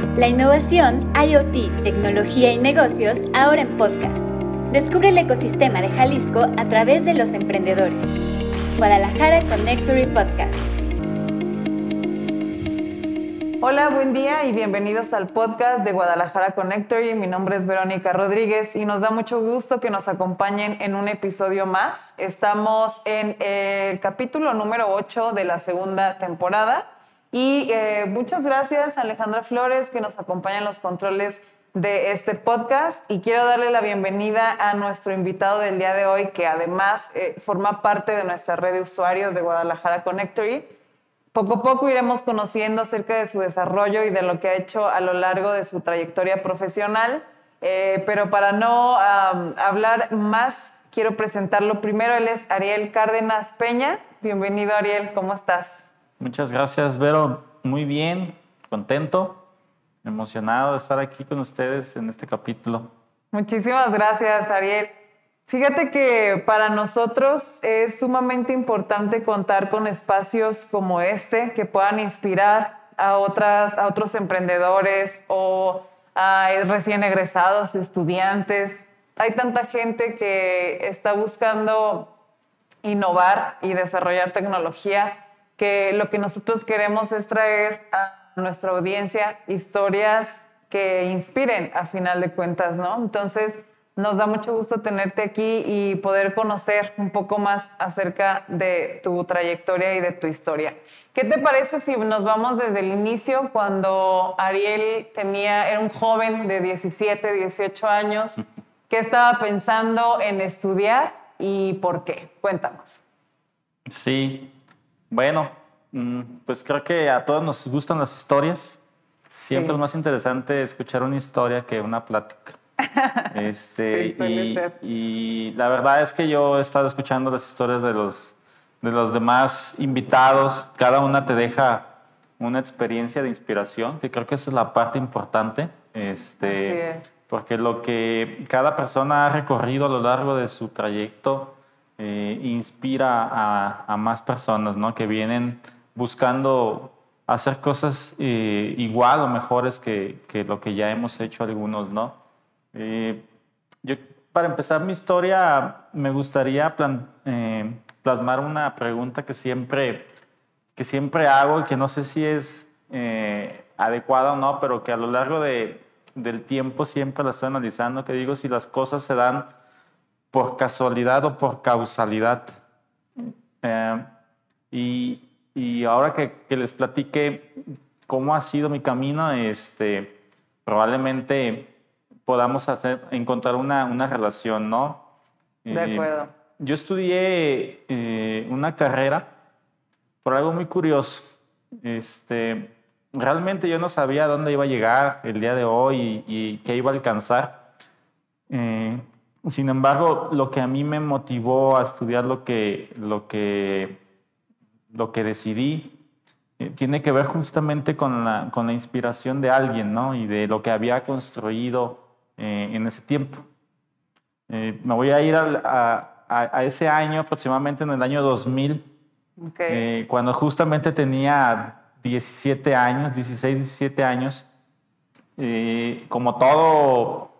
La innovación, IoT, tecnología y negocios ahora en podcast. Descubre el ecosistema de Jalisco a través de los emprendedores. Guadalajara Connectory Podcast. Hola, buen día y bienvenidos al podcast de Guadalajara Connectory. Mi nombre es Verónica Rodríguez y nos da mucho gusto que nos acompañen en un episodio más. Estamos en el capítulo número 8 de la segunda temporada y eh, muchas gracias a Alejandra Flores que nos acompaña en los controles de este podcast y quiero darle la bienvenida a nuestro invitado del día de hoy que además eh, forma parte de nuestra red de usuarios de Guadalajara Connectory. Poco a poco iremos conociendo acerca de su desarrollo y de lo que ha hecho a lo largo de su trayectoria profesional, eh, pero para no hablar más, quiero presentarlo primero. Él es Ariel Cárdenas Peña. Bienvenido Ariel, ¿cómo estás? Muchas gracias, Vero. Muy bien, contento, emocionado de estar aquí con ustedes en este capítulo. Muchísimas gracias, Ariel. Fíjate que para nosotros es sumamente importante contar con espacios como este que puedan inspirar a, otras, a otros emprendedores o a recién egresados, estudiantes. Hay tanta gente que está buscando innovar y desarrollar tecnología que lo que nosotros queremos es traer a nuestra audiencia historias que inspiren a final de cuentas, ¿no? Entonces, nos da mucho gusto tenerte aquí y poder conocer un poco más acerca de tu trayectoria y de tu historia. ¿Qué te parece si nos vamos desde el inicio, cuando Ariel tenía, era un joven de 17, 18 años, que estaba pensando en estudiar y por qué? Cuéntanos. Sí, bueno, mm, pues creo que a todos nos gustan las historias. Siempre es más interesante escuchar una historia que una plática. Este, y, y, la verdad es que yo he estado escuchando las historias de los, de los demás invitados. Cada una te deja una experiencia de inspiración, que creo que esa es la parte importante. Este, Porque lo que cada persona ha recorrido a lo largo de su trayecto eh, inspira a, más personas, ¿no? Que vienen buscando hacer cosas eh, igual o mejores que, que, lo que ya hemos hecho algunos, ¿no? Eh, yo, para empezar mi historia, me gustaría plasmar una pregunta que siempre, que siempre hago y que no sé si es adecuada o no, pero que a lo largo de, del tiempo siempre la estoy analizando, que digo si las cosas se dan por casualidad o por causalidad. Eh, y, y, ahora que, que, les platique cómo ha sido mi camino, este, probablemente podamos hacer, encontrar una, una relación, ¿no? De eh, acuerdo. yo estudié eh, una carrera por algo muy curioso. Este, realmente yo no sabía dónde iba a llegar el día de hoy y, y qué iba a alcanzar. Sin embargo, lo que a mí me motivó a estudiar lo que, lo que, lo que decidí eh, tiene que ver justamente con la, con la, inspiración de alguien ¿no? y de lo que había construido eh, en ese tiempo. Eh, me voy a ir a, a, ese año, aproximadamente en el año 2000, cuando justamente tenía 17 años, 16, 17 años. como todo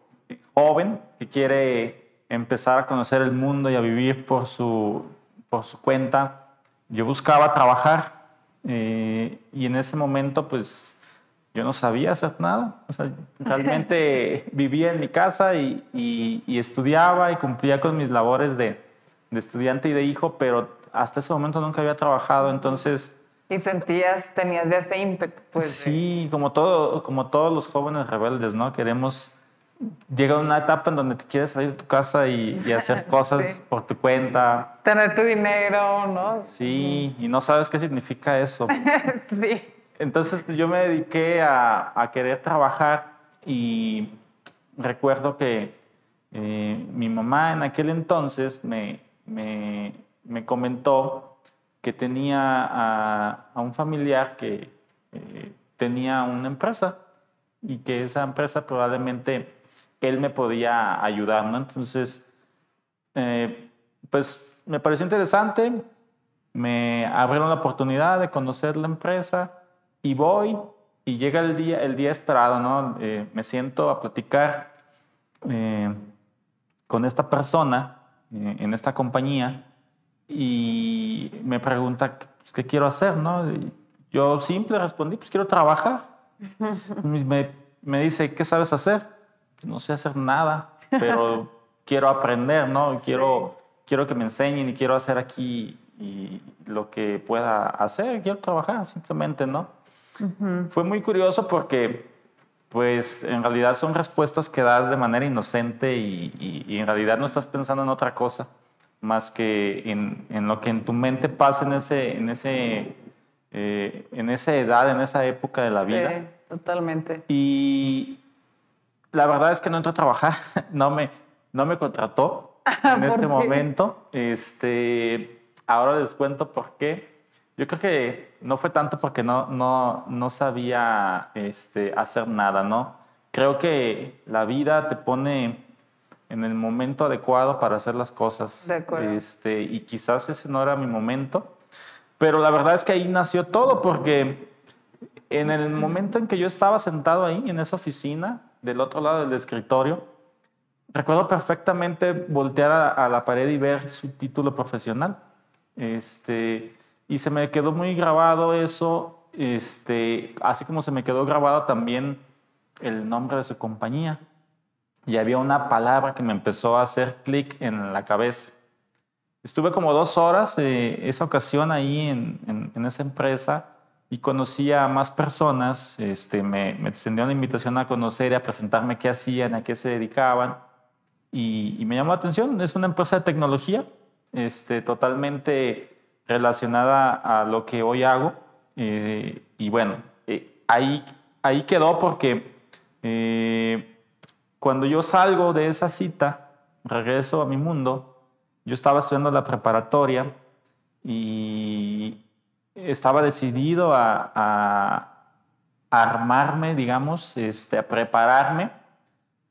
joven que quiere empezar a conocer el mundo y a vivir por su, por su cuenta, yo buscaba trabajar eh, y en ese momento pues yo no sabía hacer nada. O sea, realmente vivía en mi casa y, y, estudiaba y cumplía con mis labores de, de, estudiante y de hijo, pero hasta ese momento nunca había trabajado, entonces... Y sentías, tenías de ese ímpetu. Pues, sí, como, todo, como todos los jóvenes rebeldes, ¿no? Queremos llega una etapa en donde te quieres salir de tu casa y, hacer cosas por tu cuenta. Tener tu dinero, ¿no? Sí, y no sabes qué significa eso. sí. Entonces pues, yo me dediqué a, a querer trabajar y recuerdo que eh, mi mamá en aquel entonces me, me, me comentó que tenía a, a un familiar que eh, tenía una empresa y que esa empresa probablemente él me podía ayudar, ¿no? Entonces, eh, pues me pareció interesante, me abrieron la oportunidad de conocer la empresa y voy y llega el día, el día esperado, ¿no? Eh, me siento a platicar eh, con esta persona en esta compañía y me pregunta pues, qué quiero hacer, ¿no? Y yo simple respondí, pues quiero trabajar. me, me dice, ¿qué sabes hacer? No sé hacer nada, pero quiero aprender, ¿no? Quiero, quiero que me enseñen y quiero hacer aquí y lo que pueda hacer, quiero trabajar simplemente, ¿no? Fue muy curioso porque, pues, en realidad son respuestas que das de manera inocente y, en realidad no estás pensando en otra cosa más que en, en lo que en tu mente pasa en, ese, en, ese, eh, en esa edad, en esa época de la sí, vida. totalmente. Y la verdad es que no entró a trabajar, no me, no me contrató en este momento. Este, ahora les cuento por qué. Yo creo que no fue tanto porque no, no, no sabía este, hacer nada, ¿no? Creo que la vida te pone en el momento adecuado para hacer las cosas. De acuerdo. Este, y quizás ese no era mi momento, pero la verdad es que ahí nació todo porque en el momento en que yo estaba sentado ahí, en esa oficina, del otro lado del escritorio, recuerdo perfectamente voltear a, la pared y ver su título profesional. Este, y se me quedó muy grabado eso, este, así como se me quedó grabado también el nombre de su compañía. Y había una palabra que me empezó a hacer clic en la cabeza. Estuve como dos horas eh, esa ocasión ahí en, en, esa empresa y conocí a más personas. Este, me, me extendieron la invitación a conocer y a presentarme qué hacían, a qué se dedicaban. Y, y me llamó la atención. Es una empresa de tecnología, este, totalmente relacionada a lo que hoy hago. Eh, y bueno, eh, ahí, ahí quedó porque eh, cuando yo salgo de esa cita, regreso a mi mundo, yo estaba estudiando la preparatoria y estaba decidido a, a, a armarme, digamos, este, a prepararme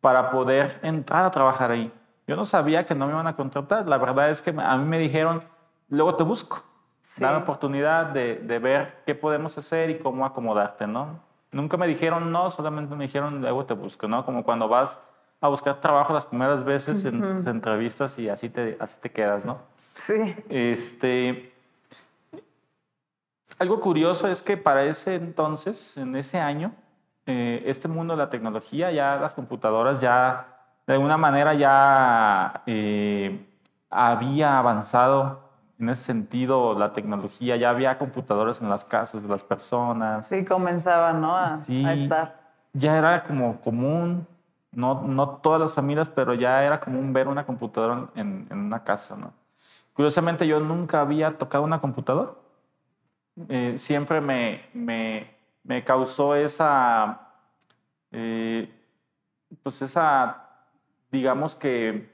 para poder entrar a trabajar ahí. Yo no sabía que no me iban a contratar. La verdad es que a mí me dijeron, luego te busco. Sí. Dame oportunidad de, de, ver qué podemos hacer y cómo acomodarte, ¿no? Nunca me dijeron no, solamente me dijeron luego te busco, ¿no? Como cuando vas a buscar trabajo las primeras veces uh -huh. en tus entrevistas y así te, así te quedas, ¿no? Sí. Este, algo curioso es que para ese entonces, en ese año, eh, este mundo de la tecnología, ya las computadoras ya, de alguna manera ya eh, había avanzado en ese sentido la tecnología, ya había computadoras en las casas de las personas. Sí, comenzaban, ¿no? A, sí, a estar. Ya era como común, no, no todas las familias, pero ya era común ver una computadora en, en una casa, ¿no? Curiosamente yo nunca había tocado una computadora. Eh, siempre me, me, me, causó esa, eh, pues esa, digamos que,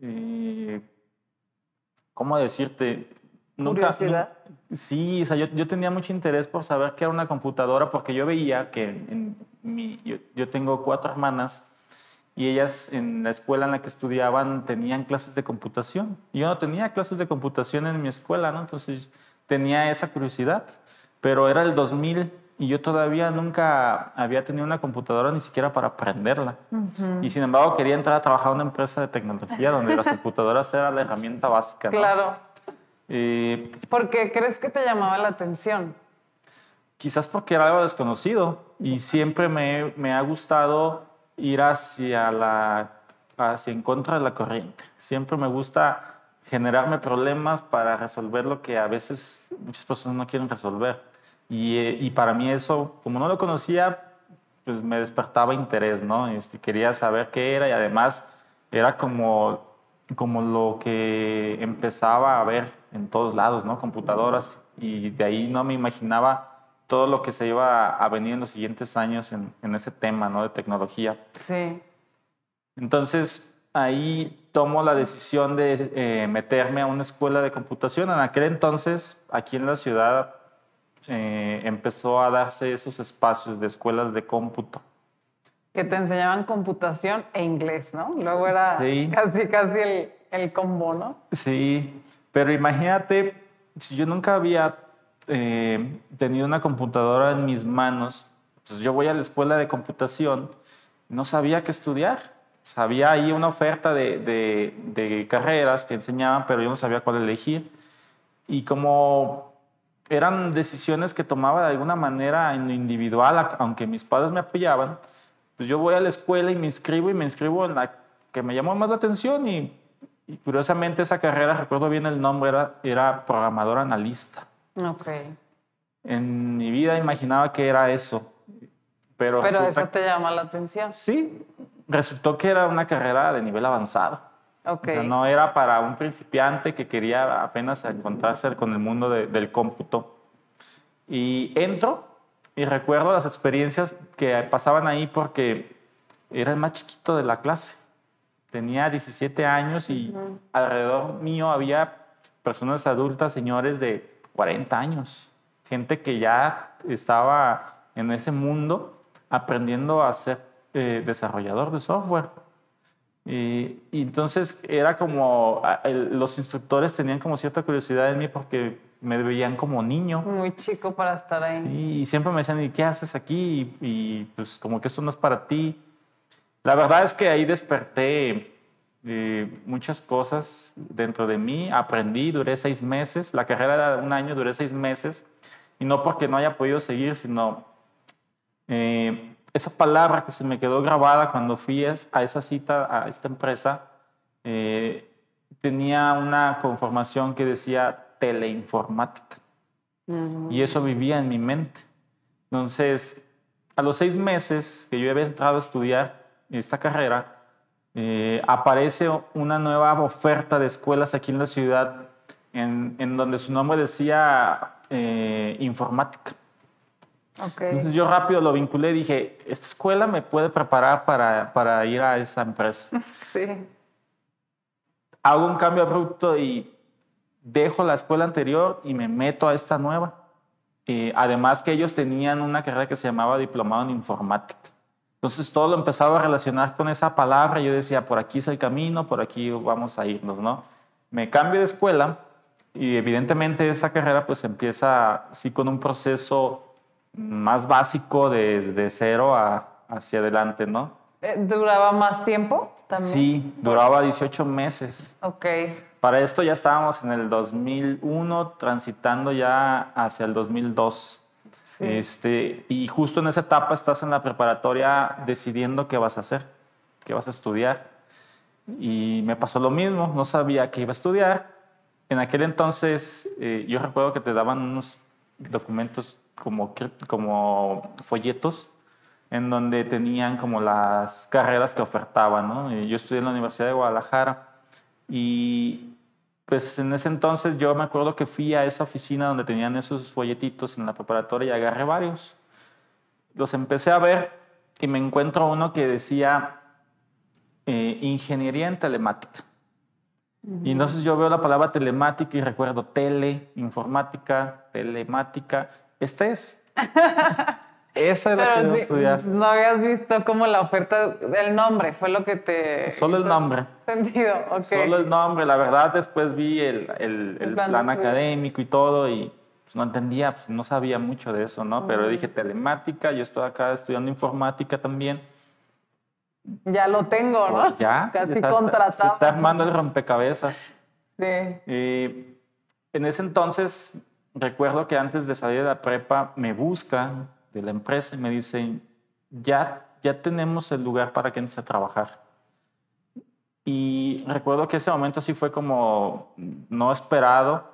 eh, ¿cómo decirte? Curiosidad. Nunca, sí, o sea, yo, yo, tenía mucho interés por saber qué era una computadora porque yo veía que en mi, yo, yo tengo cuatro hermanas y ellas en la escuela en la que estudiaban tenían clases de computación. Yo no tenía clases de computación en mi escuela, ¿no? Entonces tenía esa curiosidad, pero era el 2000 y yo todavía nunca había tenido una computadora ni siquiera para aprenderla. Uh -huh. Y sin embargo quería entrar a trabajar en una empresa de tecnología donde las computadoras eran la herramienta básica. ¿no? Claro. Eh, ¿Por qué crees que te llamaba la atención? Quizás porque era algo desconocido y siempre me, me ha gustado ir hacia la hacia en contra de la corriente. Siempre me gusta generarme problemas para resolver lo que a veces muchas personas no quieren resolver. Y, y para mí eso, como no lo conocía, pues me despertaba interés, ¿no? Este, quería saber qué era y además era como, como lo que empezaba a ver en todos lados, ¿no? Computadoras y de ahí no me imaginaba todo lo que se iba a venir en los siguientes años en, en ese tema, ¿no? De tecnología. Sí. Entonces, ahí tomo la decisión de eh, meterme a una escuela de computación. En aquel entonces, aquí en la ciudad, eh, empezó a darse esos espacios de escuelas de cómputo. Que te enseñaban computación e inglés, ¿no? Luego era sí. casi, casi el, el combo, ¿no? Sí, pero imagínate, si yo nunca había eh, tenido una computadora en mis manos, Entonces yo voy a la escuela de computación no sabía qué estudiar. Sabía ahí una oferta de, de, de carreras que enseñaban, pero yo no sabía cuál elegir. Y como eran decisiones que tomaba de alguna manera en lo individual, aunque mis padres me apoyaban, pues yo voy a la escuela y me inscribo y me inscribo en la que me llamó más la atención y, y curiosamente esa carrera, recuerdo bien el nombre, era, era programador analista. Ok. En mi vida imaginaba que era eso. Pero, Pero eso te llama la atención. Sí, resultó que era una carrera de nivel avanzado. Ok. O sea, no era para un principiante que quería apenas encontrarse con el mundo de- del cómputo. Y entro y recuerdo las experiencias que pasaban ahí porque era el más chiquito de la clase. Tenía 17 años y alrededor mío había personas adultas, señores de 40 años, gente que ya estaba en ese mundo aprendiendo a ser eh, desarrollador de software. Y, y entonces era como, el- los instructores tenían como cierta curiosidad en mí porque me veían como niño. Muy chico para estar ahí. Y siempre me decían, ¿y qué haces aquí? Y, y, pues como que esto no es para ti. La verdad es que ahí desperté eh, muchas cosas dentro de mí. Aprendí, duré seis meses. La carrera era un año, duré seis meses. Y no porque no haya podido seguir, sino eh, esa palabra que se me quedó grabada cuando fui a esa cita, a esta empresa, eh, tenía una conformación que decía teleinformática. Y eso vivía en mi mente. Entonces, a los seis meses que yo había entrado a estudiar esta carrera, eh, aparece una nueva oferta de escuelas aquí en la ciudad en, en donde su nombre decía eh, informática. Entonces yo rápido lo vinculé y dije, esta escuela me puede preparar para, para ir a esa empresa. Sí. Hago un cambio abrupto y dejo la escuela anterior y me meto a esta nueva. Eh, además que ellos tenían una carrera que se llamaba Diplomado en Informática. Entonces todo lo empezaba a relacionar con esa palabra. Yo decía, por aquí es el camino, por aquí vamos a irnos, ¿no? Me cambio de escuela y evidentemente esa carrera pues empieza así con un proceso más básico desde cero a, hacia adelante, ¿no? Eh, ¿Duraba más tiempo también? Sí, duraba 18 meses. Ok. Para esto ya estábamos en el 2001, transitando ya hacia el 2002. Sí. Este, y justo en esa etapa estás en la preparatoria decidiendo qué vas a hacer, qué vas a estudiar. Y me pasó lo mismo, no sabía qué iba a estudiar. En aquel entonces eh, yo recuerdo que te daban unos documentos como, como folletos en donde tenían como las carreras que ofertaban. ¿no? Y Yo estudié en la Universidad de Guadalajara y pues en ese entonces yo me acuerdo que fui a esa oficina donde tenían esos folletitos en la preparatoria y agarré varios. Los empecé a ver y me encuentro uno que decía eh, ingeniería en telemática. Y entonces yo veo la palabra telemática y recuerdo tele, informática, telemática. Este es. Esa es la que Pero sí, estudiar. no habías visto como la oferta, el nombre fue lo que te... Solo el nombre. Sentido, ok. Solo el nombre, la verdad, después vi el, el- el plan de plan, estudio. académico y todo y pues, no entendía, pues, no sabía mucho de eso, ¿no? Pero dije telemática, yo estoy acá estudiando informática también. Ya lo tengo, ¿no? Pues ya, Casi está- contratado. Se está armando el rompecabezas. Sí. Eh, en ese entonces, recuerdo que antes de salir de la prepa, me buscan de la empresa y me dicen, ya, ya tenemos el lugar para que entres a trabajar. Y recuerdo que ese momento sí fue como no esperado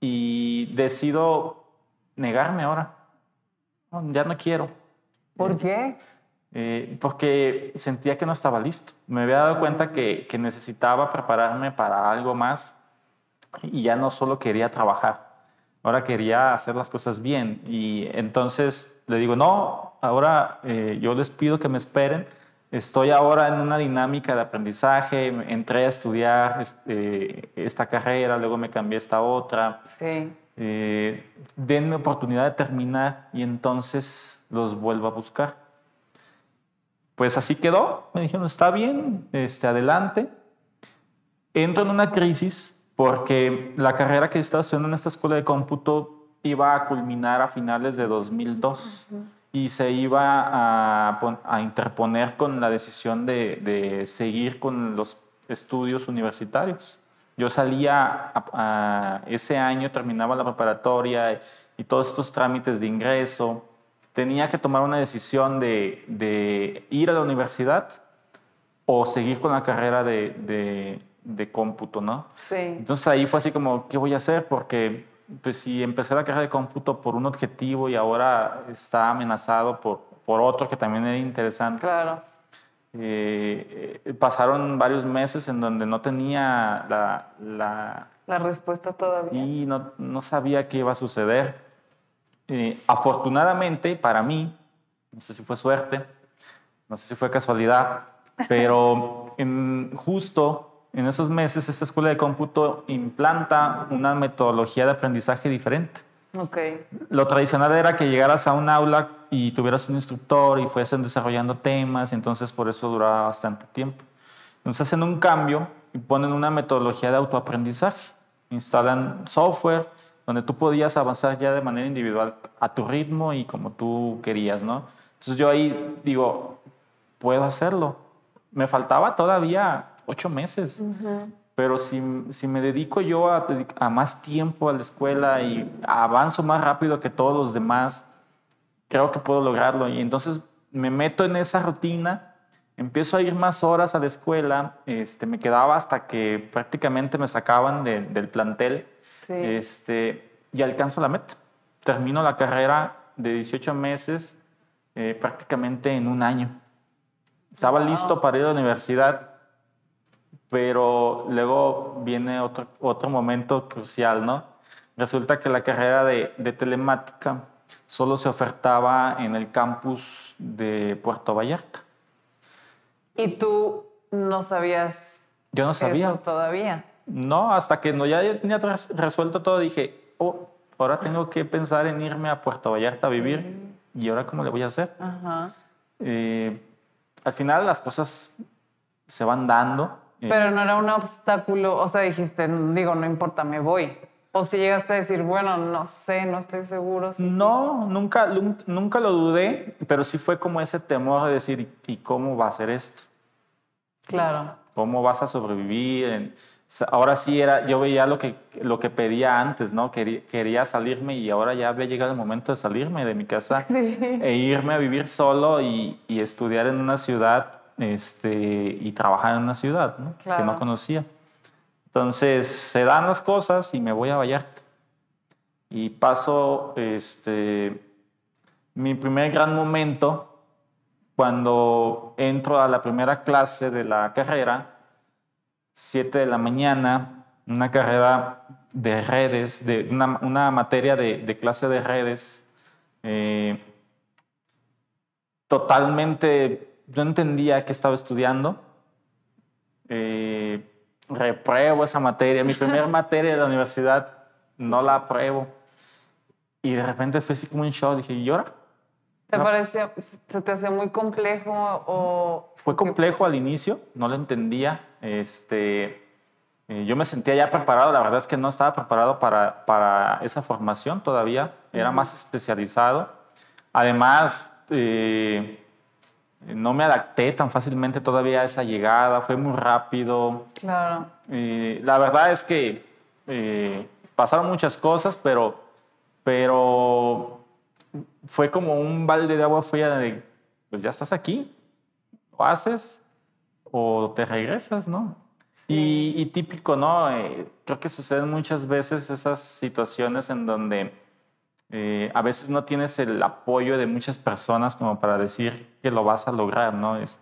y decido negarme ahora. No, ya no quiero. ¿Por qué? Eh, porque sentía que no estaba listo. Me había dado cuenta que, que necesitaba prepararme para algo más y ya no solo quería trabajar, ahora quería hacer las cosas bien. Y entonces le digo, no, ahora eh, yo les pido que me esperen. Estoy ahora en una dinámica de aprendizaje, entré a estudiar este, esta carrera, luego me cambié a esta otra. Sí. Eh, denme oportunidad de terminar y entonces los vuelvo a buscar. Pues así quedó. Me dijeron, está bien, este, adelante. Entro en una crisis porque la carrera que yo estaba estudiando en esta escuela de cómputo iba a culminar a finales de 2002. y se iba a, a interponer con la decisión de, de, seguir con los estudios universitarios. Yo salía a, ese año, terminaba la preparatoria y todos estos trámites de ingreso. Tenía que tomar una decisión de, de ir a la universidad o seguir con la carrera de, de, de cómputo, ¿no? Sí. Entonces ahí fue así como, ¿qué voy a hacer? Porque pues si empecé la carrera de cómputo por un objetivo y ahora está amenazado por, por otro que también era interesante. Claro. Eh, eh, pasaron varios meses en donde no tenía la... La, la respuesta todavía. Y no, no, sabía qué iba a suceder. Eh, afortunadamente para mí, no sé si fue suerte, no sé si fue casualidad, pero en, justo en esos meses esta escuela de cómputo implanta una metodología de aprendizaje diferente. Okay. Lo tradicional era que llegaras a un aula y tuvieras un instructor y fuesen desarrollando temas, entonces por eso duraba bastante tiempo. Entonces hacen un cambio y ponen una metodología de autoaprendizaje. Instalan software donde tú podías avanzar ya de manera individual a tu ritmo y como tú querías, ¿no? Entonces yo ahí digo, puedo hacerlo. Me faltaba todavía ocho meses. Pero si, si, me dedico yo a, a, más tiempo a la escuela y avanzo más rápido que todos los demás, creo que puedo lograrlo. Y entonces me meto en esa rutina, empiezo a ir más horas a la escuela, este, me quedaba hasta que prácticamente me sacaban de, del plantel sí. este, y alcanzo la meta. Termino la carrera de 18 meses eh, prácticamente en un año. Estaba wow. listo para ir a la universidad pero luego viene otro, otro momento crucial, ¿no? Resulta que la carrera de, de, telemática solo se ofertaba en el campus de Puerto Vallarta. ¿Y tú no sabías Yo no sabía. eso todavía? No, hasta que no, ya yo tenía resuelto todo, dije, oh, ahora tengo que pensar en irme a Puerto Vallarta a vivir. ¿Y ahora cómo le voy a hacer? Ajá. Eh, al final las cosas se van dando. Pero no era un obstáculo, o sea, dijiste, digo, no importa, me voy. O si llegaste a decir, bueno, no sé, no estoy seguro. Si no, sí. Nunca, nunca lo dudé, pero sí fue como ese temor de decir, ¿y cómo va a ser esto? Claro. ¿Cómo vas a sobrevivir? Ahora sí era, yo veía lo que, lo que pedía antes, ¿no? Quería, quería salirme y ahora ya había llegado el momento de salirme de mi casa e irme a vivir solo y, y estudiar en una ciudad este, y trabajar en una ciudad ¿no? Claro. que no conocía. Entonces se dan las cosas y me voy a Vallarta. Y paso este, mi primer gran momento cuando entro a la primera clase de la carrera, 7 de la mañana, una carrera de redes, de una, una materia de, de, clase de redes, eh, totalmente yo entendía que estaba estudiando. Eh, repruebo esa materia. Mi primera materia de la universidad no la apruebo. Y de repente fue así como un shock. Dije, ¿y ahora? ¿Te no. parecía, se te hacía muy complejo o...? Fue complejo al inicio, no lo entendía. Este, eh, yo me sentía ya preparado, la verdad es que no estaba preparado para, para esa formación todavía, era más especializado. Además, eh, no me adapté tan fácilmente todavía a esa llegada, fue muy rápido. Claro. Eh, la verdad es que eh, pasaron muchas cosas, pero, pero fue como un balde de agua fría de, pues ya estás aquí, lo haces o te regresas, ¿no? Sí. Y, y, típico, ¿no? Eh, creo que suceden muchas veces esas situaciones en donde eh, a veces no tienes el apoyo de muchas personas como para decir que lo vas a lograr, ¿no? Es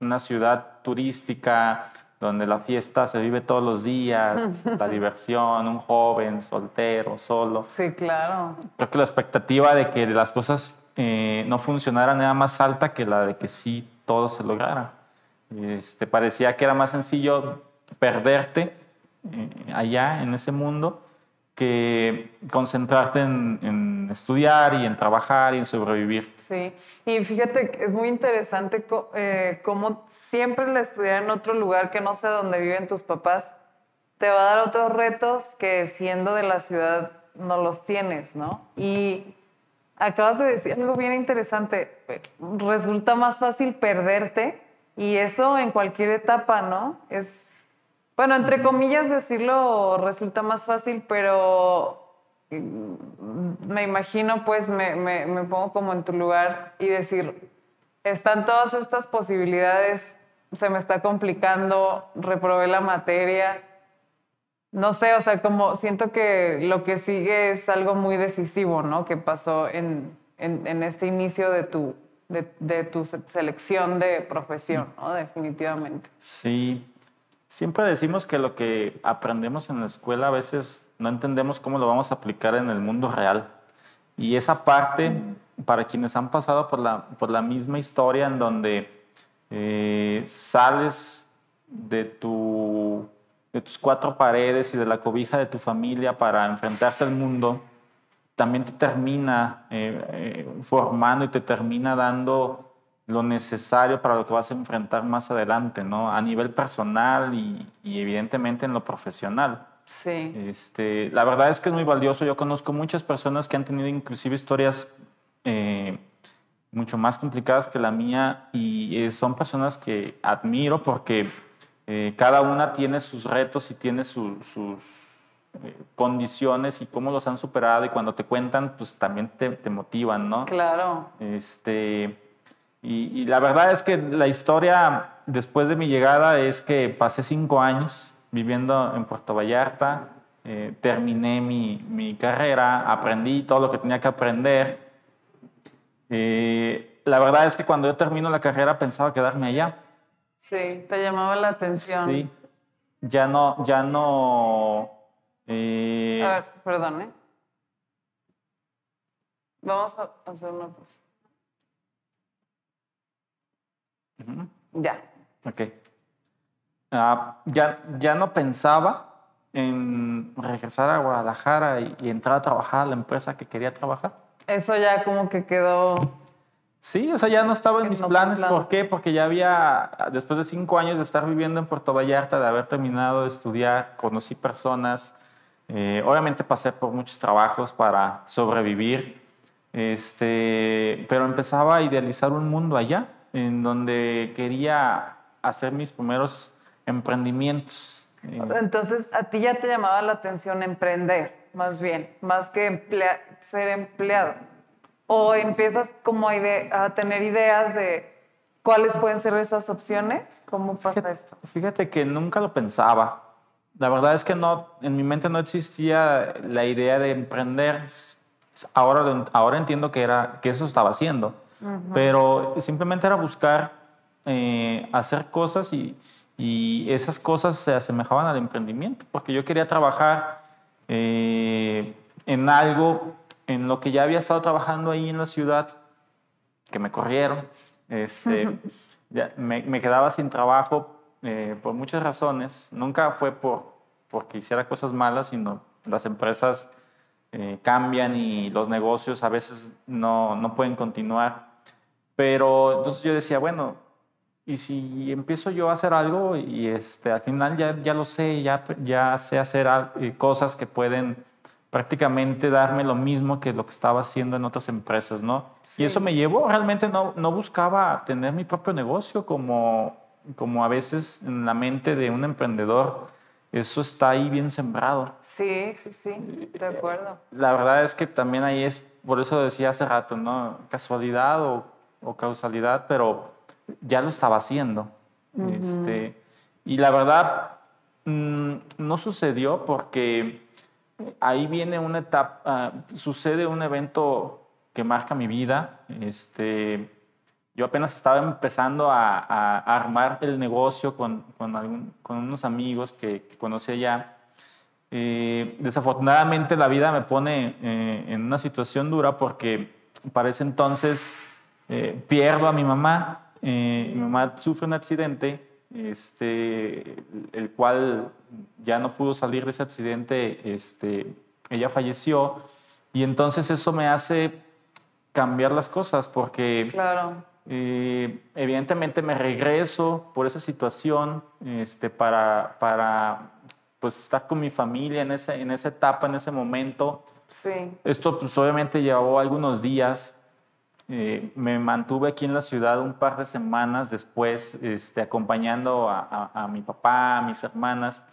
una ciudad turística donde la fiesta se vive todos los días, la diversión, un joven, soltero, solo. Sí, claro. Creo que la expectativa de que las cosas eh, no funcionaran era más alta que la de que sí todo se lograra. Este, parecía que era más sencillo perderte eh, allá en ese mundo que concentrarte en, estudiar y en trabajar y en sobrevivir. Sí, y fíjate que es muy interesante eh, cómo siempre el estudiar en otro lugar que no sé dónde viven tus papás te va a dar otros retos que siendo de la ciudad no los tienes, ¿no? Y acabas de decir algo bien interesante. Resulta más fácil perderte y eso en cualquier etapa, ¿no? Es, bueno, entre comillas decirlo resulta más fácil, pero mm, me imagino, pues me, me, pongo como en tu lugar y decir, están todas estas posibilidades, se me está complicando, reprobé la materia. No sé, o sea, como siento que lo que sigue es algo muy decisivo, ¿no? Que pasó en, en, en este inicio de tu, de, de, tu selección de profesión, ¿no? Definitivamente. Sí. Siempre decimos que lo que aprendemos en la escuela a veces no entendemos cómo lo vamos a aplicar en el mundo real. Y esa parte, para quienes han pasado por la, por la misma historia en donde eh, sales de, tu, de tus cuatro paredes y de la cobija de tu familia para enfrentarte al mundo, también te termina eh, eh, formando y te termina dando lo necesario para lo que vas a enfrentar más adelante, ¿no? A nivel personal y, y evidentemente en lo profesional. Sí. Este, la verdad es que es muy valioso. Yo conozco muchas personas que han tenido inclusive historias eh, mucho más complicadas que la mía y eh, son personas que admiro porque eh, cada una tiene sus retos y tiene sus condiciones y cómo los han superado y cuando te cuentan, pues también te, te motivan, ¿no? Claro. Este, y, y, la verdad es que la historia después de mi llegada es que pasé cinco años viviendo en Puerto Vallarta, eh, terminé mi, mi, carrera, aprendí todo lo que tenía que aprender. Eh, la verdad es que cuando yo termino la carrera pensaba quedarme allá. Sí, te llamaba la atención. Sí, ya no, ya no. Eh... A ver, perdón, ¿eh? Vamos a hacer una pausa. Uh -huh. Ya. Ok. Ah, ya, ya no pensaba en regresar a Guadalajara y, y, entrar a trabajar a la empresa que quería trabajar. Eso ya como que quedó... Sí, o sea, ya no estaba en mis no planes. Plan. ¿Por qué? Porque ya había, después de cinco años de estar viviendo en Puerto Vallarta, de haber terminado de estudiar, conocí personas. Eh, obviamente pasé por muchos trabajos para sobrevivir, este, pero empezaba a idealizar un mundo allá, en donde quería hacer mis primeros emprendimientos. Entonces, a ti ya te llamaba la atención emprender, más bien, más que emplea ser empleado. O empiezas como a, tener ideas de cuáles pueden ser esas opciones. ¿Cómo pasa fíjate, esto? Fíjate que nunca lo pensaba. La verdad es que no, en mi mente no existía la idea de emprender. Ahora, ahora entiendo que, era, que eso estaba haciendo. Uh -huh. Pero simplemente era buscar eh, hacer cosas y, y esas cosas se asemejaban al emprendimiento, porque yo quería trabajar eh, en algo en lo que ya había estado trabajando ahí en la ciudad, que me corrieron. Este, ya me, me, quedaba sin trabajo eh, por muchas razones. Nunca fue por porque hiciera cosas malas, sino las empresas eh, cambian y los negocios a veces no, no pueden continuar. Pero entonces yo decía, bueno, y si empiezo yo a hacer algo y este, al final ya, ya lo sé, ya, ya sé hacer cosas que pueden prácticamente darme lo mismo que lo que estaba haciendo en otras empresas, ¿no? Sí. Y eso me llevó, realmente no, no buscaba tener mi propio negocio como, como a veces en la mente de un emprendedor. Eso está ahí bien sembrado. Sí, sí, sí, de acuerdo. La verdad es que también ahí es, por eso decía hace rato, ¿no? Casualidad o, o causalidad, pero ya lo estaba haciendo. Uh -huh. este, y la verdad, mmm, no sucedió porque ahí viene una etapa, uh, sucede un evento que marca mi vida. Este, yo apenas estaba empezando a, a, a armar el negocio con, con, algún, con unos amigos que, que conocí allá. Eh, desafortunadamente la vida me pone eh, en una situación dura porque para ese entonces eh, pierdo a mi mamá eh, mi mamá sufre un accidente, este, el cual ya no pudo salir de ese accidente, este, ella falleció, y entonces eso me hace cambiar las cosas, porque claro. eh, evidentemente me regreso por esa situación este, para, para pues, estar con mi familia en, ese, en esa etapa, en ese momento, Sí. Esto pues obviamente llevó algunos días. Eh, me mantuve aquí en la ciudad un par de semanas después, este, acompañando a, a, mi papá, a mis hermanas.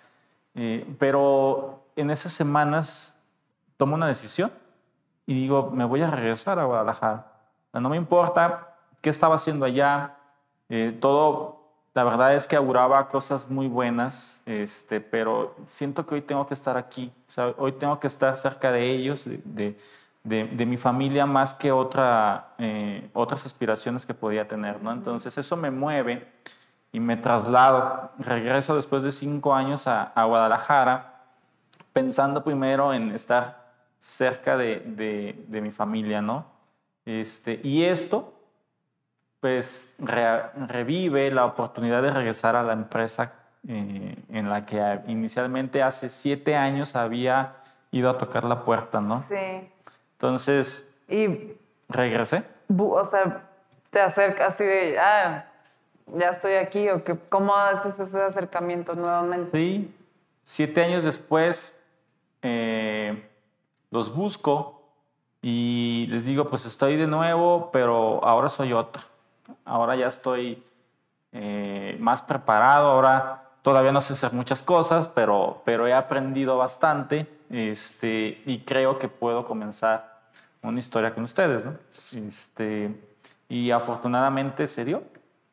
Eh, pero en esas semanas tomo una decisión y digo, me voy a regresar a Guadalajara. no me importa qué estaba haciendo allá. Eh, todo la verdad es que auguraba cosas muy buenas, este, pero siento que hoy tengo que estar aquí, hoy tengo que estar cerca de ellos, de, de, mi familia, más que otra, eh, otras aspiraciones que podía tener. ¿no? Entonces eso me mueve y me traslado, regreso después de cinco años a, a Guadalajara, pensando primero en estar cerca de, de mi familia, ¿no? Este, y esto pues revive la oportunidad de regresar a la empresa eh, en la que inicialmente hace siete años había ido a tocar la puerta, ¿no? Sí. Entonces, y regresé. O sea, te acercas así de, ah, ya estoy aquí, o que, ¿cómo haces ese acercamiento nuevamente? Sí, siete años después eh, los busco y les digo, pues estoy de nuevo, pero ahora soy otro ahora ya estoy eh, más preparado, ahora todavía no sé hacer muchas cosas, pero, pero he aprendido bastante este, y creo que puedo comenzar una historia con ustedes. ¿no? Este, y afortunadamente se dio.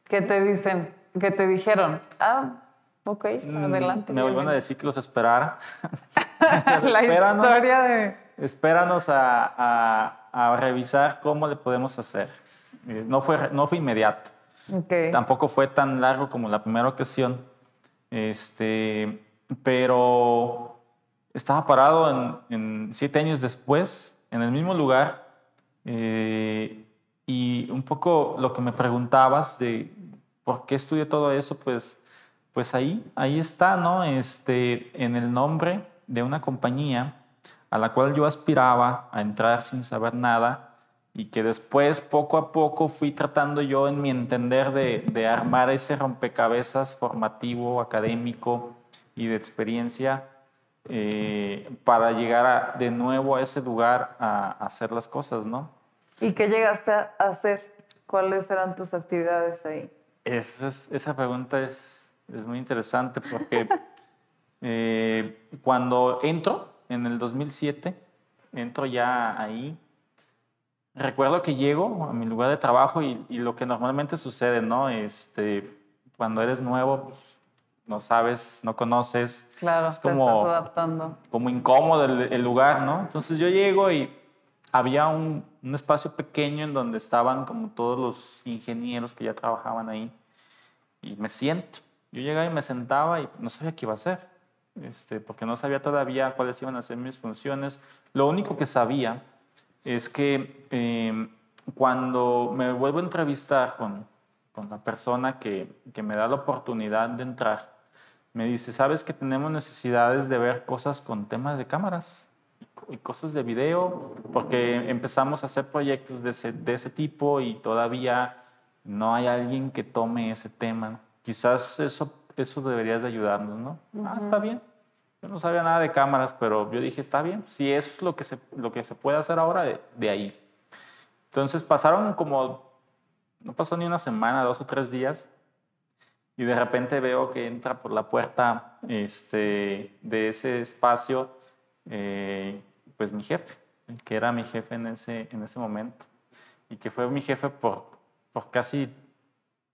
¿Qué te dicen? ¿Qué te dijeron? Ah, ok, mm, adelante. Me vuelven a decir que los esperara. La historia de... Espéranos a, a revisar cómo le podemos hacer. Eh, no, fue, no fue inmediato. Tampoco fue tan largo como la primera ocasión. Este, pero estaba parado en, siete años después, en el mismo lugar. Eh, y un poco lo que me preguntabas de por qué estudié todo eso, pues, pues ahí, ahí está, ¿no? Este, en el nombre de una compañía a la cual yo aspiraba a entrar sin saber nada y que después poco a poco fui tratando yo en mi entender de, armar ese rompecabezas formativo, académico y de experiencia eh, para llegar de nuevo a ese lugar a, hacer las cosas, ¿no? ¿Y qué llegaste a hacer? ¿Cuáles eran tus actividades ahí? Esa, esa pregunta es, es, muy interesante porque eh, cuando entro en el 2007, entro ya ahí Recuerdo que llego a mi lugar de trabajo y, lo que normalmente sucede, ¿no? Este, cuando eres nuevo, pues, no sabes, no conoces. Claro, es como, te estás adaptando. Como incómodo el, lugar, ¿no? Entonces yo llego y había un, un, espacio pequeño en donde estaban como todos los ingenieros que ya trabajaban ahí. Y me siento. Yo llegaba y me sentaba y no sabía qué iba a hacer. Este, porque no sabía todavía cuáles iban a ser mis funciones. Lo único que sabía es que em, cuando me vuelvo a entrevistar con, con la persona que, que, me da la oportunidad de entrar, me dice, sabes que tenemos necesidades de ver cosas con temas de cámaras y cosas de video, porque empezamos a hacer proyectos de ese, de ese tipo y todavía no hay alguien que tome ese tema. Quizás eso, eso deberías de ayudarnos, ¿no? Ah, está bien. Yo no sabía nada de cámaras, pero yo dije, está bien, si eso es lo que se, lo que se puede hacer ahora, de, ahí. Entonces pasaron como, no pasó ni una semana, dos o tres días, y de repente veo que entra por la puerta este, de ese espacio, eh, pues mi jefe, que era mi jefe en ese, en ese momento, y que fue mi jefe por, por casi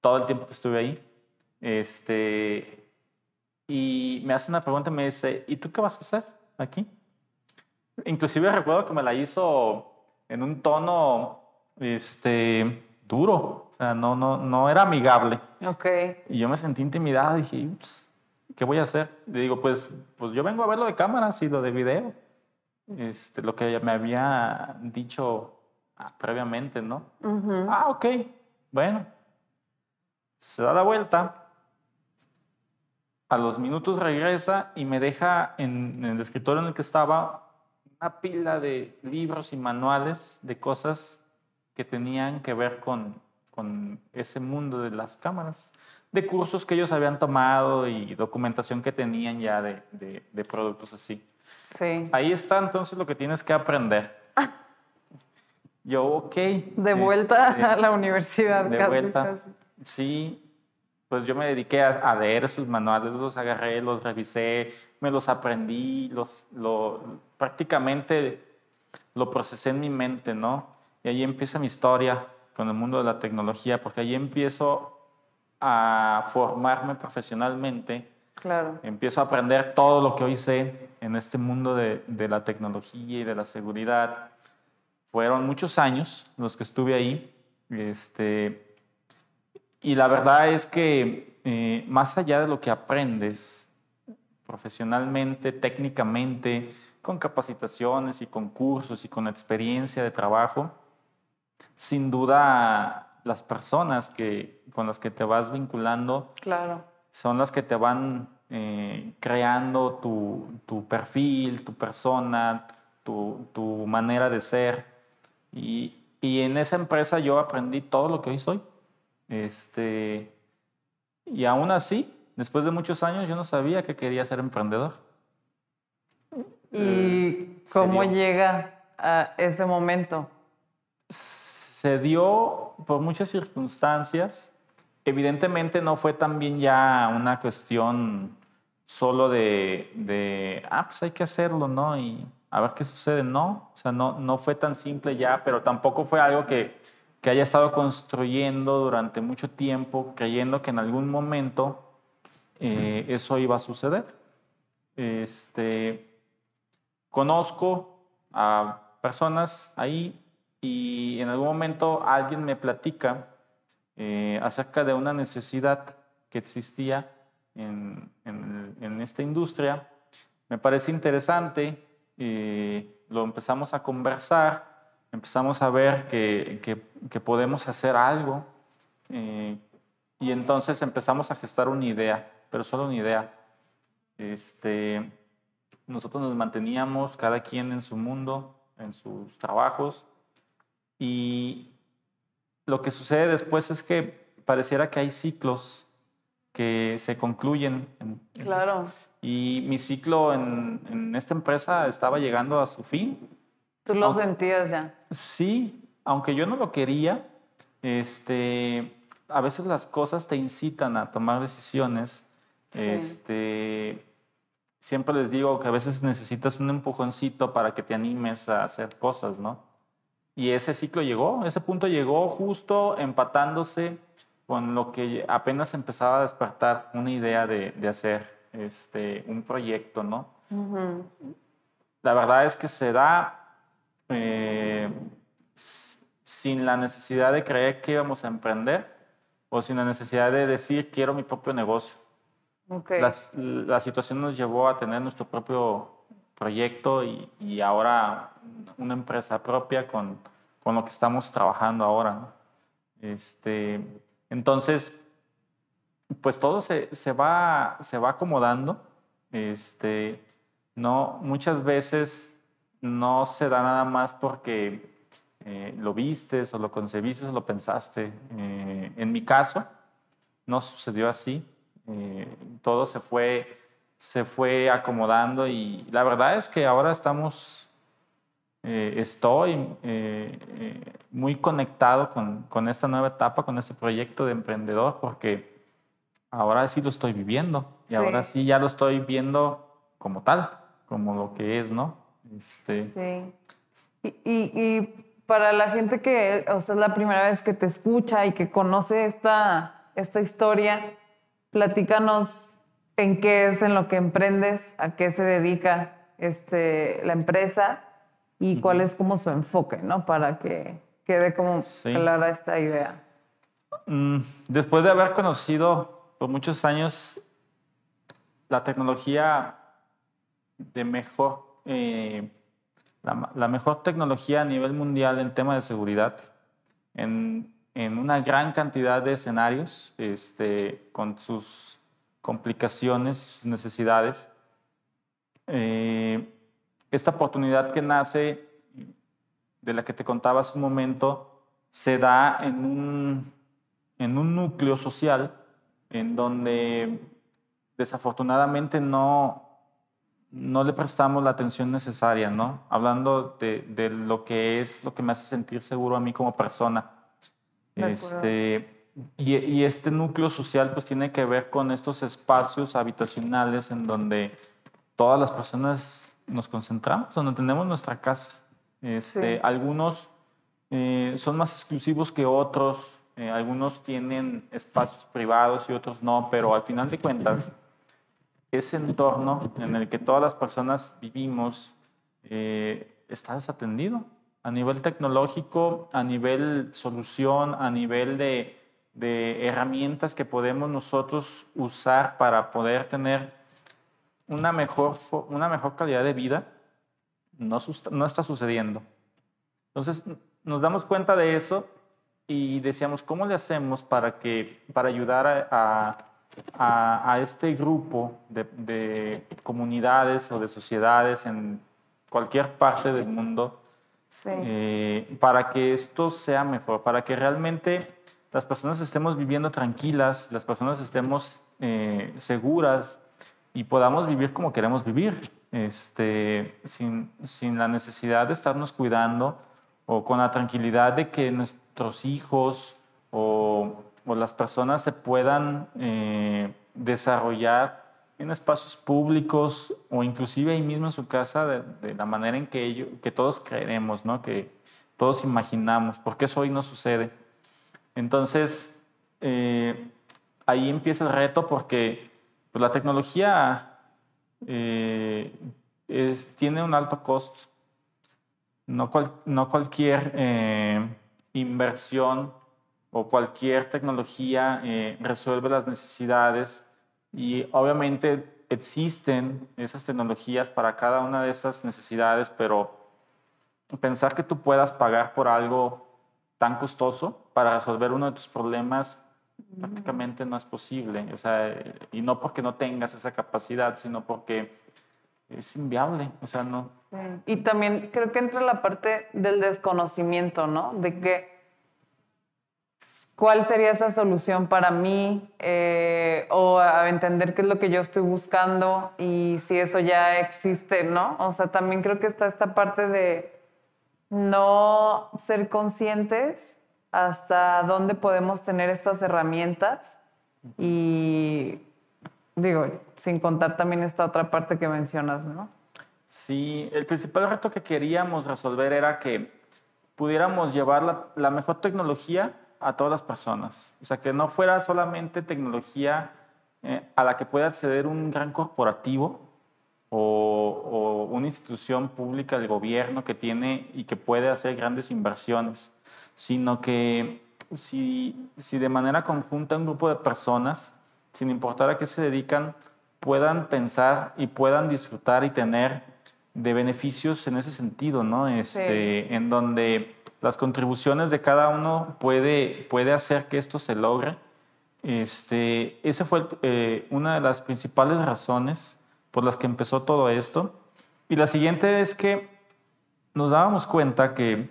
todo el tiempo que estuve ahí. Este, y me hace una pregunta y me dice, ¿y tú qué vas a hacer aquí? Inclusive recuerdo que me la hizo en un tono este, duro, o sea, no, no, no era amigable. Okay. Y yo me sentí intimidado, dije, ¿qué voy a hacer? Le digo, pues, pues yo vengo a ver lo de cámaras y lo de video. Este, lo que me había dicho ah, previamente, ¿no? Ah, ok, bueno. Se da la vuelta a los minutos regresa y me deja en, el escritorio en el que estaba una pila de libros y manuales de cosas que tenían que ver con, con ese mundo de las cámaras, de cursos que ellos habían tomado y documentación que tenían ya de, de, productos así. Sí. Ahí está entonces lo que tienes que aprender. Yo, ok. De vuelta este, a la universidad. De casi, vuelta. casi. Sí, pues yo me dediqué a, a leer esos manuales, los agarré, los revisé, me los aprendí, los, lo, prácticamente lo procesé en mi mente, ¿no? Y ahí empieza mi historia con el mundo de la tecnología, porque ahí empiezo a formarme profesionalmente, Claro. empiezo a aprender todo lo que hoy sé en este mundo de, de la tecnología y de la seguridad. Fueron muchos años los que estuve ahí, este, y la verdad es que eh, más allá de lo que aprendes profesionalmente, técnicamente, con capacitaciones y con cursos y con experiencia de trabajo, sin duda las personas que, con las que te vas vinculando Claro. son las que te van eh, creando tu, tu perfil, tu persona, tu, tu manera de ser. Y, y en esa empresa yo aprendí todo lo que hoy soy. Este, y aún así, después de muchos años, yo no sabía que quería ser emprendedor. ¿Y Eh, cómo llega a ese momento? Se dio por muchas circunstancias. Evidentemente no fue también ya una cuestión solo de, de, ah, pues hay que hacerlo, ¿no? Y a ver qué sucede. No, o sea, no, no fue tan simple ya, pero tampoco fue algo que, que haya estado construyendo durante mucho tiempo, creyendo que en algún momento eh, eso iba a suceder. Este, conozco a personas ahí y en algún momento alguien me platica eh, acerca de una necesidad que existía en, en- en esta industria. Me parece interesante, eh, lo empezamos a conversar, empezamos a ver que, que- que podemos hacer algo eh, y entonces empezamos a gestar una idea, pero solo una idea. Este, nosotros nos manteníamos cada quien en su mundo, en sus trabajos, y lo que sucede después es que pareciera que hay ciclos que se concluyen. en- en- Claro. y mi ciclo en, en esta empresa estaba llegando a su fin. Tú lo sentías ya. Sí, aunque yo no lo quería, este, a veces las cosas te incitan a tomar decisiones. Sí. Este, siempre les digo que a veces necesitas un empujoncito para que te animes a hacer cosas, ¿no? Y ese ciclo llegó, ese punto llegó justo empatándose con lo que apenas empezaba a despertar una idea de, de hacer este, un proyecto, ¿no? La verdad es que se da eh, sin la necesidad de creer que íbamos a emprender o sin la necesidad de decir quiero mi propio negocio. Las- la situación nos llevó a tener nuestro propio proyecto y, ahora una empresa propia con, con lo que estamos trabajando ahora. Este, entonces, pues todo se, se va, se va acomodando. Este, no, muchas veces no se da nada más porque eh, lo vistes o lo concebiste o lo pensaste. Eh, en mi caso, no sucedió así. Eh, todo se fue, se fue acomodando y la verdad es que ahora estamos, eh, estoy eh, eh, muy conectado con, con esta nueva etapa, con este proyecto de emprendedor, porque ahora sí lo estoy viviendo y Sí. ahora sí ya lo estoy viendo como tal, como lo que es, ¿no? Este, Sí. Y, y- y para la gente que, o sea, es la primera vez que te escucha y que conoce esta, esta historia, platícanos en qué es en lo que emprendes, a qué se dedica este, la empresa y cuál es como su enfoque, ¿no? Para que quede como Sí. clara esta idea. Mm, Después de haber conocido por muchos años la tecnología de mejor, eh, la, la mejor tecnología a nivel mundial en tema de seguridad, en, en una gran cantidad de escenarios, este, con sus complicaciones y sus necesidades, eh, esta oportunidad que nace de la que te contaba hace un momento, se da en un, en un núcleo social en donde desafortunadamente no, no le prestamos la atención necesaria, ¿no? Hablando de, de, lo que es lo que me hace sentir seguro a mí como persona. Este, y, y, este núcleo social pues tiene que ver con estos espacios habitacionales en donde todas las personas nos concentramos, donde tenemos nuestra casa. Este, Algunos eh, son más exclusivos que otros, eh, algunos tienen espacios privados y otros no, pero al final de cuentas ese entorno en el que todas las personas vivimos eh, está desatendido a nivel tecnológico, a nivel solución, a nivel de, herramientas que podemos nosotros usar para poder tener una mejor, una mejor calidad de vida, no, no está sucediendo. Entonces, nos damos cuenta de eso y decíamos, ¿cómo le hacemos para, que, para ayudar a a, este grupo de, comunidades o de sociedades en cualquier parte del mundo eh, para que esto sea mejor, para que realmente las personas estemos viviendo tranquilas, las personas estemos eh, seguras y podamos vivir como queremos vivir, este, sin, sin la necesidad de estarnos cuidando o con la tranquilidad de que nuestros hijos o o las personas se puedan eh, desarrollar en espacios públicos o inclusive ahí mismo en su casa de, la manera en que, ellos, que todos creeremos, ¿no? que todos imaginamos, porque eso hoy no sucede. Entonces, eh, ahí empieza el reto porque pues, la tecnología eh, tiene un alto costo. No, no cualquier inversión o cualquier tecnología eh, resuelve las necesidades y obviamente existen esas tecnologías para cada una de esas necesidades, pero pensar que tú puedas pagar por algo tan costoso para resolver uno de tus problemas prácticamente no es posible. O sea, y no porque no tengas esa capacidad, sino porque es inviable. O sea, no. Y también creo que entra la parte del desconocimiento, ¿no? De que cuál sería esa solución para mí eh, o a entender qué es lo que yo estoy buscando y si eso ya existe, ¿no? O sea, también creo que está esta parte de no ser conscientes hasta dónde podemos tener estas herramientas y digo, sin contar también esta otra parte que mencionas, ¿no? Sí, el principal reto que queríamos resolver era que pudiéramos llevar la, mejor tecnología a todas las personas. O sea, que no fuera solamente tecnología eh, a la que pueda acceder un gran corporativo o, una institución pública del gobierno que tiene y que puede hacer grandes inversiones, sino que si, si de manera conjunta un grupo de personas, sin importar a qué se dedican, puedan pensar y puedan disfrutar y tener de beneficios en ese sentido, ¿no? Este, En donde las contribuciones de cada uno puede, puede hacer que esto se logre. Este, esa fue eh, una de las principales razones por las que empezó todo esto. Y la siguiente es que nos dábamos cuenta que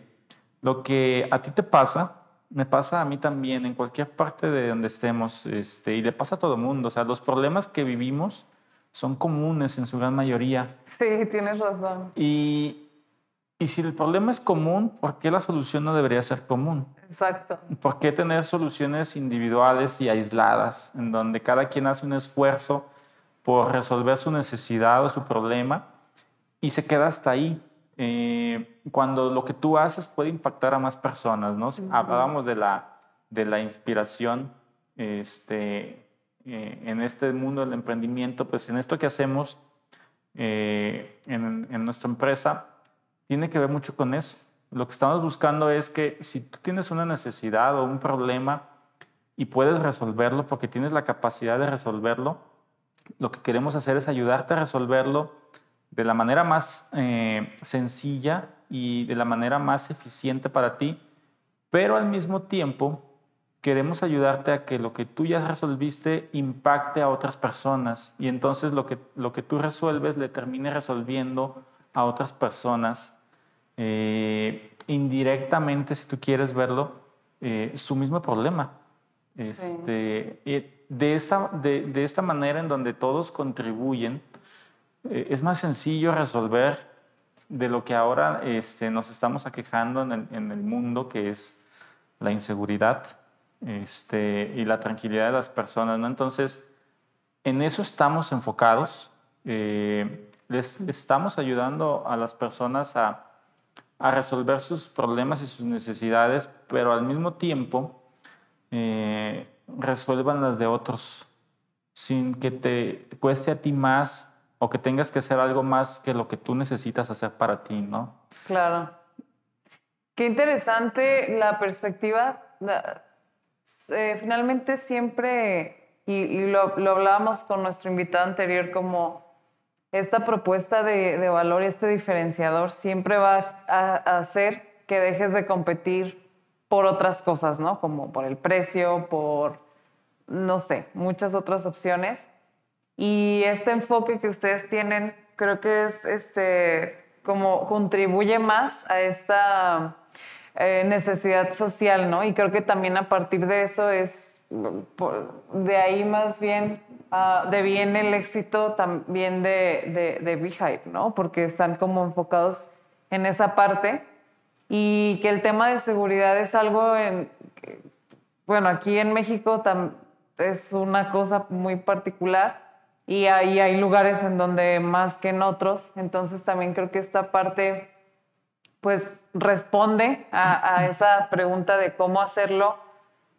lo que a ti te pasa, me pasa a mí también en cualquier parte de donde estemos, este, y le pasa a todo el mundo. O sea, los problemas que vivimos son comunes en su gran mayoría. Sí, tienes razón. Y, y si el problema es común, ¿por qué la solución no debería ser común? Exacto. ¿Por qué tener soluciones individuales y aisladas, en donde cada quien hace un esfuerzo por resolver su necesidad o su problema y se queda hasta ahí? Eh, cuando lo que tú haces puede impactar a más personas, ¿no? Hablábamos de la, de la inspiración este, eh, en este mundo del emprendimiento, pues en esto que hacemos eh, en, en nuestra empresa, tiene que ver mucho con eso. Lo que estamos buscando es que si tú tienes una necesidad o un problema y puedes resolverlo porque tienes la capacidad de resolverlo, lo que queremos hacer es ayudarte a resolverlo de la manera más eh, sencilla y de la manera más eficiente para ti, pero al mismo tiempo queremos ayudarte a que lo que tú ya resolviste impacte a otras personas y entonces lo que, lo que tú resuelves le termine resolviendo a otras personas eh, indirectamente, si tú quieres verlo, eh, su mismo problema. Este, de, esta, de, esta manera en donde todos contribuyen, eh, es más sencillo resolver de lo que ahora este, nos estamos aquejando en el, en el, mundo, que es la inseguridad este, y la tranquilidad de las personas. ¿no? Entonces, en eso estamos enfocados. Eh, les estamos ayudando a las personas a, a, resolver sus problemas y sus necesidades, pero al mismo tiempo eh, resuelvan las de otros sin que te cueste a ti más o que tengas que hacer algo más que lo que tú necesitas hacer para ti, ¿no? Claro. Qué interesante la perspectiva. Eh, finalmente siempre, y, lo, lo, hablábamos con nuestro invitado anterior, como esta propuesta de, valor y este diferenciador siempre va a, a hacer que dejes de competir por otras cosas, ¿no? Como por el precio, por, no sé, muchas otras opciones. Y este enfoque que ustedes tienen, creo que es este, como contribuye más a esta eh, necesidad social, ¿no? Y creo que también a partir de eso es, de ahí más bien uh, deviene el éxito también de, de, de Beehive, ¿no? Porque están como enfocados en esa parte y que el tema de seguridad es algo en, bueno, aquí en México es una cosa muy particular y ahí hay lugares en donde más que en otros. Entonces también creo que esta parte pues responde a, esa pregunta de cómo hacerlo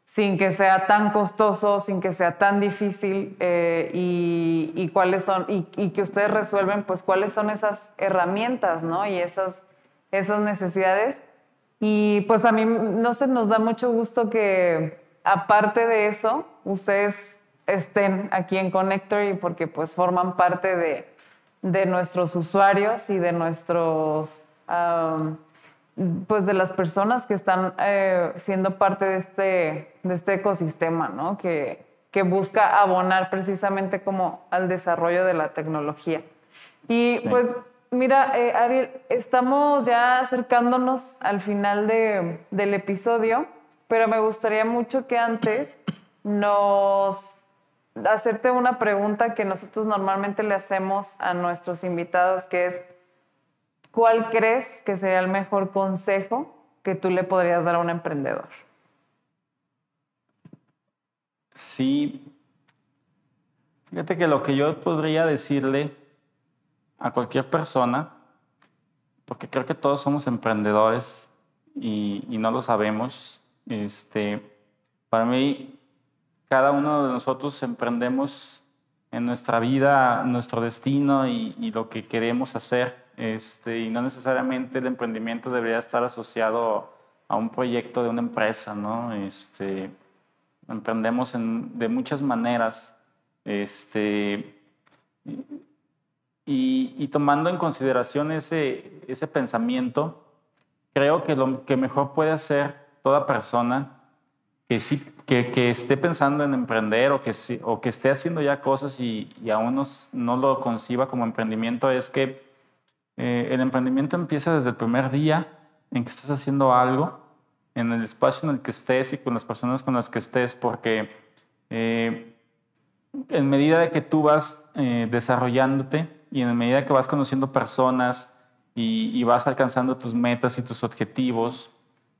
sin que sea tan costoso, sin que sea tan difícil eh, y, cuáles son, y, que ustedes resuelven pues cuáles son esas herramientas, ¿no? Y esas, esas necesidades. Y pues a mí, no sé, nos da mucho gusto que aparte de eso, ustedes estén aquí en Connector y porque pues forman parte de, de nuestros usuarios y de nuestros, pues de las personas que están eh, siendo parte de este, de este ecosistema, ¿no? Que, que busca abonar precisamente como al desarrollo de la tecnología. Y pues mira, eh, Ariel, estamos ya acercándonos al final de, del episodio, pero me gustaría mucho que antes nos hacerte una pregunta que nosotros normalmente le hacemos a nuestros invitados, que es, ¿cuál crees que sería el mejor consejo que tú le podrías dar a un emprendedor? Sí, fíjate que lo que yo podría decirle a cualquier persona, porque creo que todos somos emprendedores y, y no lo sabemos, este, para mí cada uno de nosotros emprendemos en nuestra vida nuestro destino y, lo que queremos hacer. Este, y no necesariamente el emprendimiento debería estar asociado a un proyecto de una empresa, ¿no? Este, emprendemos de muchas maneras. Este, y, y, tomando en consideración ese, ese pensamiento, creo que lo que mejor puede hacer toda persona que sí que, esté pensando en emprender o que, o que esté haciendo ya cosas y, y aún no, no, lo conciba como emprendimiento es que eh, el emprendimiento empieza desde el primer día en que estás haciendo algo, en el espacio en el que estés y con las personas con las que estés, porque eh, en medida de que tú vas eh, desarrollándote y en medida que vas conociendo personas y, y vas alcanzando tus metas y tus objetivos,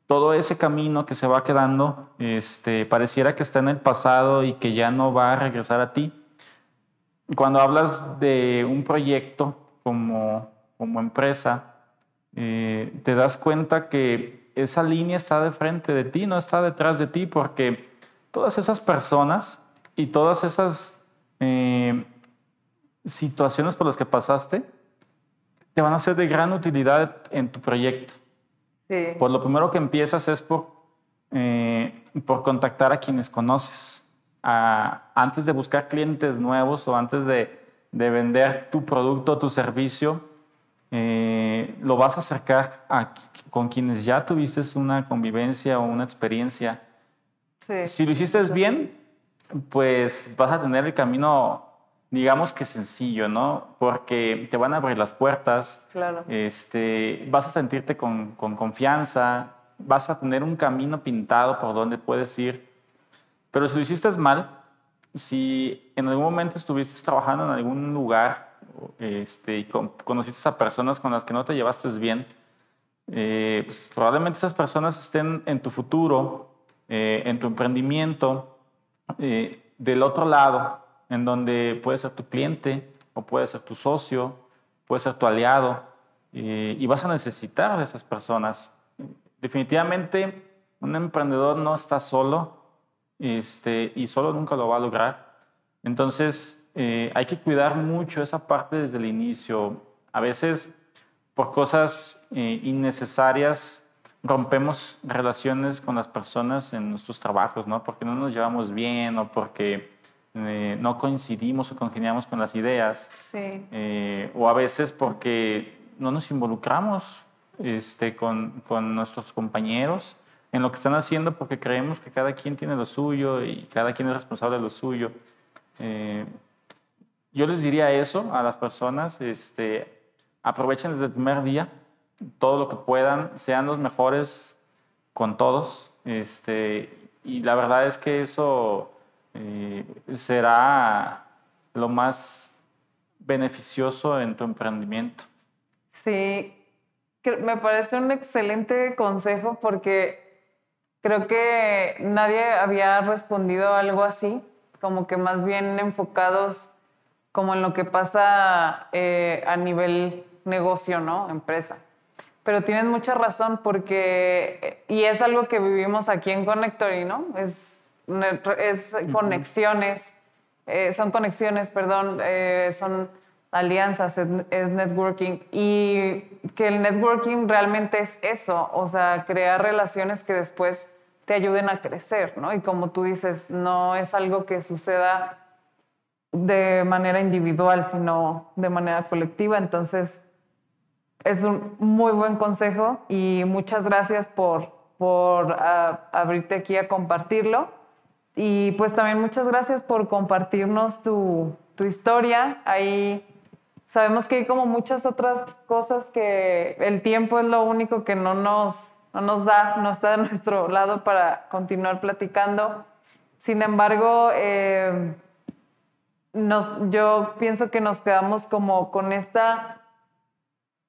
todo ese camino que se va quedando, este, pareciera que está en el pasado y que ya no va a regresar a ti. Cuando hablas de un proyecto como, como empresa, eh, te das cuenta que esa línea está de frente de ti, no está detrás de ti, porque todas esas personas y todas esas eh, situaciones por las que pasaste te van a ser de gran utilidad en tu proyecto. Pues lo primero que empiezas es por, eh, por contactar a quienes conoces. antes de buscar clientes nuevos o antes de, de vender tu producto o tu servicio, eh, lo vas a acercar con quienes ya tuviste una convivencia o una experiencia. Si lo hiciste bien, pues vas a tener el camino digamos que sencillo, ¿no? Porque te van a abrir las puertas, claro. este, vas a sentirte con, con, confianza, vas a tener un camino pintado por donde puedes ir. Pero si lo hiciste mal, si en algún momento estuviste trabajando en algún lugar este, y conociste a personas con las que no te llevaste bien, eh, pues probablemente esas personas estén en tu futuro, eh, en tu emprendimiento, eh, del otro lado, en donde puede ser tu cliente o puede ser tu socio, puede ser tu aliado, y vas a necesitar de esas personas. Definitivamente, un emprendedor no está solo este, y solo nunca lo va a lograr. Entonces, hay que cuidar mucho esa parte desde el inicio. A veces por cosas eh, innecesarias rompemos relaciones con las personas en nuestros trabajos, ¿no? Porque no nos llevamos bien o porque eh, no coincidimos o congeniamos con las ideas. Sí. Eh, o a veces porque no nos involucramos este, con, con, nuestros compañeros en lo que están haciendo porque creemos que cada quien tiene lo suyo y cada quien es responsable de lo suyo. yo les diría eso a las personas, este, aprovechen desde el primer día todo lo que puedan, sean los mejores con todos. Este, y la verdad es que eso eh, será lo más beneficioso en tu emprendimiento. Sí, me parece un excelente consejo porque creo que nadie había respondido algo así, como que más bien enfocados como en lo que pasa eh, a nivel negocio, ¿no? Empresa. Pero tienes mucha razón porque, y es algo que vivimos aquí en Connectory, ¿no? Es conexiones, eh, son conexiones, perdón, eh, son alianzas, es, networking. Y que el networking realmente es eso, o sea, crear relaciones que después te ayuden a crecer, ¿no? Y como tú dices, no es algo que suceda de manera individual, sino de manera colectiva. Entonces, es un muy buen consejo y muchas gracias por, por ah, abrirte aquí a compartirlo. Y pues también muchas gracias por compartirnos tu, tu historia. Ahí sabemos que hay como muchas otras cosas que el tiempo es lo único que no nos, no nos da, no está de nuestro lado para continuar platicando. Sin embargo, eh, nos, yo pienso que nos quedamos como con esta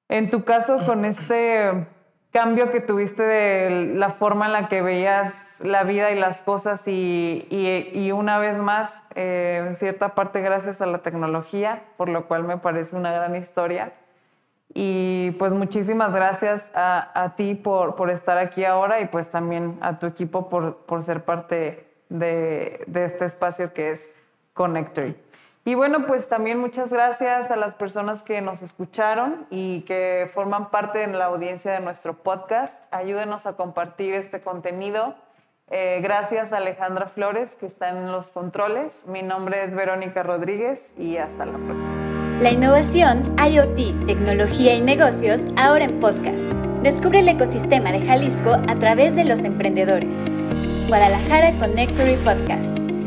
en tu caso, con este cambio que tuviste de la forma en la que veías la vida y las cosas y, una vez más, eh, en cierta parte gracias a la tecnología, por lo cual me parece una gran historia. Y pues muchísimas gracias a, ti por, por, estar aquí ahora y pues también a tu equipo por, por ser parte de, de este espacio que es Connectory. Y bueno, pues también muchas gracias a las personas que nos escucharon y que forman parte de la audiencia de nuestro podcast. Ayúdenos a compartir este contenido. Eh, gracias a Alejandra Flores, que está en los controles. Mi nombre es Verónica Rodríguez y hasta la próxima. La innovación, IoT, tecnología y negocios ahora en podcast. Descubre el ecosistema de Jalisco a través de los emprendedores. Guadalajara Connectory Podcast.